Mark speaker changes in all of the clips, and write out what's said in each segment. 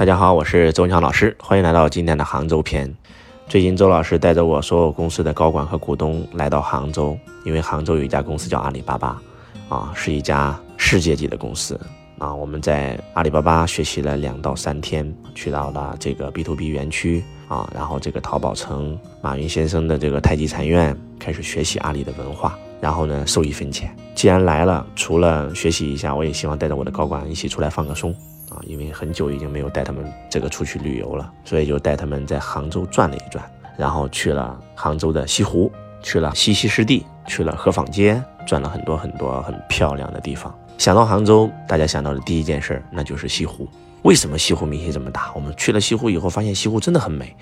Speaker 1: 大家好，我是周强老师，欢迎来到今天的杭州篇。最近周老师带着我所有公司的高管和股东来到杭州，因为杭州有一家公司叫阿里巴巴，啊，是一家世界级的公司啊。我们在阿里巴巴学习了两到三天，去到了这个 B to B 园区啊，然后这个淘宝城马云先生的这个太极禅院，开始学习阿里的文化，然后呢受益匪浅。既然来了，除了学习一下，我也希望带着我的高管一起出来放个松。啊，因为很久已经没有带他们这个出去旅游了，所以就带他们在杭州转了一转，然后去了杭州的西湖，去了西溪湿地，去了河坊街，转了很多很多很漂亮的地方。想到杭州，大家想到的第一件事那就是西湖。为什么西湖名气这么大？我们去了西湖以后，发现西湖真的很美。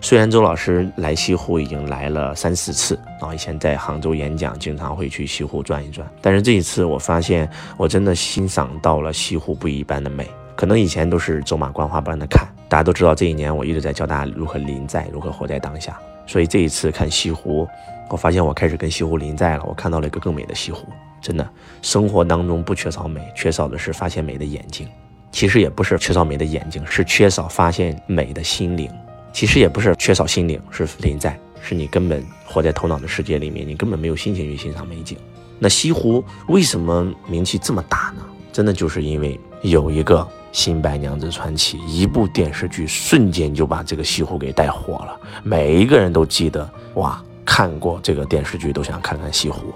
Speaker 1: 虽然周老师来西湖已经来了三四次啊，以前在杭州演讲，经常会去西湖转一转，但是这一次我发现，我真的欣赏到了西湖不一般的美。可能以前都是走马观花，般的看。大家都知道，这一年我一直在教大家如何临在，如何活在当下。所以这一次看西湖，我发现我开始跟西湖临在了。我看到了一个更美的西湖。真的，生活当中不缺少美，缺少的是发现美的眼睛。其实也不是缺少美的眼睛，是缺少发现美的心灵。其实也不是缺少心灵，是临在，是你根本活在头脑的世界里面，你根本没有心情去欣赏美景。那西湖为什么名气这么大呢？真的就是因为有一个。《新白娘子传奇》一部电视剧，瞬间就把这个西湖给带火了。每一个人都记得，哇，看过这个电视剧都想看看西湖！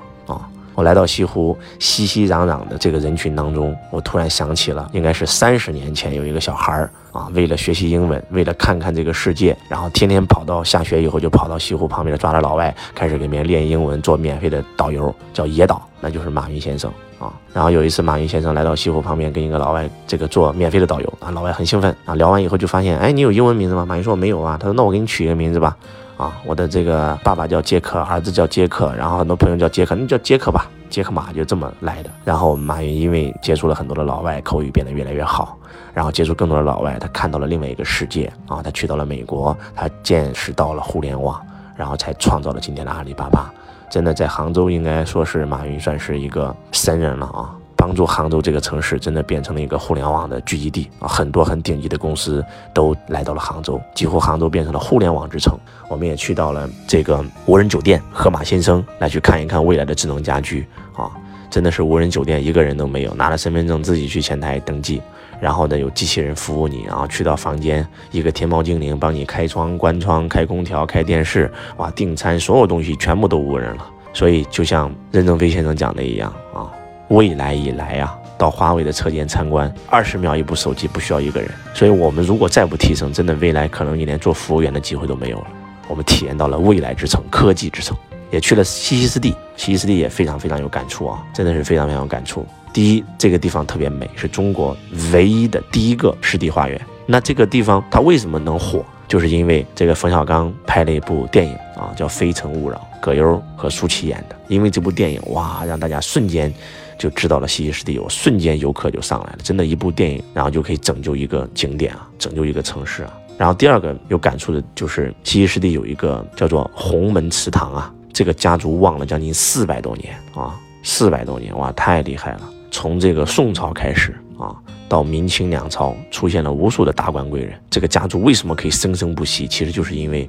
Speaker 1: 我来到西湖，熙熙攘攘的这个人群当中，我突然想起了，应该是三十年前有一个小孩儿啊，为了学习英文，为了看看这个世界，然后天天跑到下学以后就跑到西湖旁边抓着老外，开始给别人练英文，做免费的导游，叫野导，那就是马云先生。啊，然后有一次，马云先生来到西湖旁边，跟一个老外这个做免费的导游啊，老外很兴奋啊，聊完以后就发现，哎，你有英文名字吗？马云说我没有啊，他说那我给你取一个名字吧，啊，我的这个爸爸叫杰克，儿子叫杰克，然后很多朋友叫杰克，那叫杰克吧，杰克马就这么来的。然后马云因为接触了很多的老外，口语变得越来越好，然后接触更多的老外，他看到了另外一个世界啊，他去到了美国，他见识到了互联网，然后才创造了今天的阿里巴巴。真的在杭州，应该说是马云算是一个神人了啊！帮助杭州这个城市真的变成了一个互联网的聚集地啊！很多很顶级的公司都来到了杭州，几乎杭州变成了互联网之城。我们也去到了这个无人酒店，河马先生来去看一看未来的智能家居啊！真的是无人酒店，一个人都没有，拿着身份证自己去前台登记。然后呢，有机器人服务你，然后去到房间，一个天猫精灵帮你开窗、关窗、开空调、开电视，哇，订餐，所有东西全部都无人了。所以就像任正非先生讲的一样啊，未来以来啊，到华为的车间参观，二十秒一部手机，不需要一个人。所以我们如果再不提升，真的未来可能你连做服务员的机会都没有了。我们体验到了未来之城、科技之城，也去了西溪湿地，西溪湿地也非常非常有感触啊，真的是非常非常有感触。第一，这个地方特别美，是中国唯一的第一个湿地花园。那这个地方它为什么能火？就是因为这个冯小刚拍了一部电影啊，叫《非诚勿扰》，葛优和舒淇演的。因为这部电影，哇，让大家瞬间就知道了西溪湿地，我瞬间游客就上来了。真的，一部电影，然后就可以拯救一个景点啊，拯救一个城市啊。然后第二个有感触的就是西溪湿地有一个叫做洪门祠堂啊，这个家族旺了将近四百多年啊，四百多年，哇，太厉害了。从这个宋朝开始啊，到明清两朝，出现了无数的达官贵人。这个家族为什么可以生生不息？其实就是因为，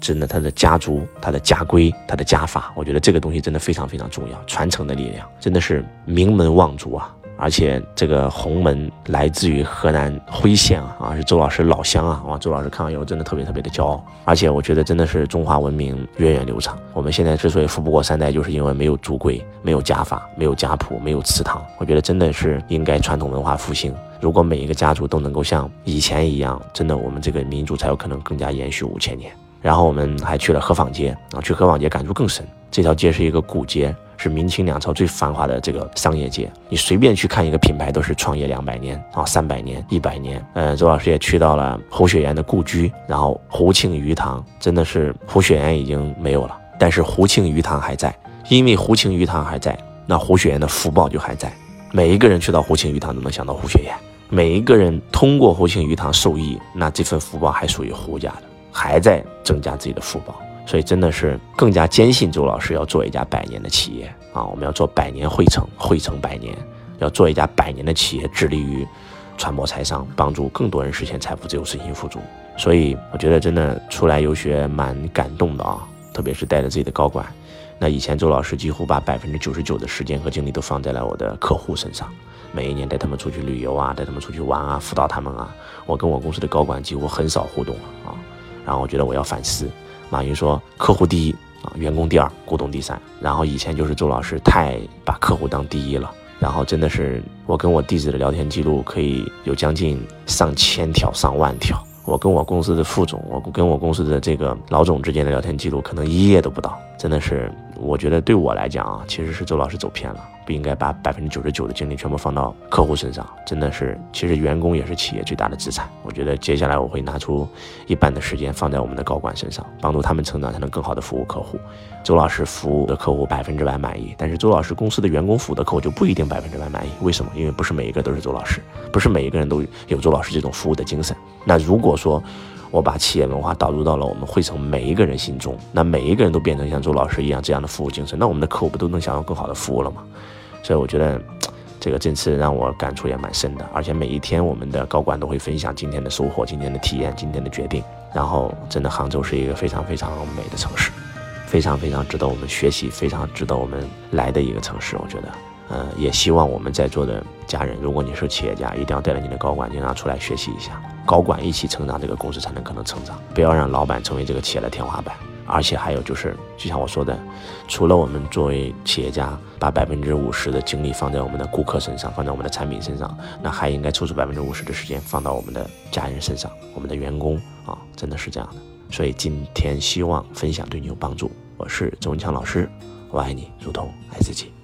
Speaker 1: 真的他的家族、他的家规、他的家法，我觉得这个东西真的非常非常重要，传承的力量真的是名门望族啊。而且这个洪门来自于河南辉县啊，啊是周老师老乡啊，哇，周老师看完以后真的特别特别的骄傲。而且我觉得真的是中华文明源远流长。我们现在之所以富不过三代，就是因为没有族规、没有家法、没有家谱、没有祠堂。我觉得真的是应该传统文化复兴。如果每一个家族都能够像以前一样，真的我们这个民族才有可能更加延续五千年。然后我们还去了河坊街啊，去河坊街感触更深。这条街是一个古街。是明清两朝最繁华的这个商业街，你随便去看一个品牌都是创业两百年啊，三百年、一百年。嗯，周老师也去到了胡雪岩的故居，然后胡庆余堂真的是胡雪岩已经没有了，但是胡庆余堂还在，因为胡庆余堂还在，那胡雪岩的福报就还在。每一个人去到胡庆余堂都能想到胡雪岩，每一个人通过胡庆余堂受益，那这份福报还属于胡家的，还在增加自己的福报。所以真的是更加坚信周老师要做一家百年的企业啊！我们要做百年汇成，汇成百年，要做一家百年的企业，致力于传播财商，帮助更多人实现财富自由、身心富足。所以我觉得真的出来游学蛮感动的啊，特别是带着自己的高管。那以前周老师几乎把百分之九十九的时间和精力都放在了我的客户身上，每一年带他们出去旅游啊，带他们出去玩啊，辅导他们啊。我跟我公司的高管几乎很少互动了啊。然后我觉得我要反思。马云说：“客户第一啊，员工第二，股东第三。”然后以前就是周老师太把客户当第一了。然后真的是我跟我弟子的聊天记录可以有将近上千条、上万条。我跟我公司的副总，我跟我公司的这个老总之间的聊天记录可能一页都不到。真的是，我觉得对我来讲啊，其实是周老师走偏了，不应该把百分之九十九的精力全部放到客户身上。真的是，其实员工也是企业最大的资产。我觉得接下来我会拿出一半的时间放在我们的高管身上，帮助他们成长，才能更好的服务客户。周老师服务的客户百分之百满意，但是周老师公司的员工服务的客户就不一定百分之百满意。为什么？因为不是每一个都是周老师，不是每一个人都有周老师这种服务的精神。那如果说，我把企业文化导入到了我们汇成每一个人心中，那每一个人都变成像周老师一样这样的服务精神，那我们的客户不都能享受更好的服务了吗？所以我觉得，这个这次让我感触也蛮深的。而且每一天我们的高管都会分享今天的收获、今天的体验、今天的决定。然后，真的杭州是一个非常非常美的城市，非 常非常值得我们学习、非常值得我们来的一个城市。我觉得，呃，也希望我们在座的家人，如果你是企业家，一定要带着你的高管经常出来学习一下。高管一起成长，这个公司才能可能成长。不要让老板成为这个企业的天花板。而且还有就是，就像我说的，除了我们作为企业家把百分之五十的精力放在我们的顾客身上，放在我们的产品身上，那还应该抽出百分之五十的时间放到我们的家人身上，我们的员工啊，真的是这样的。所以今天希望分享对你有帮助。我是周文强老师，我爱你如同爱自己。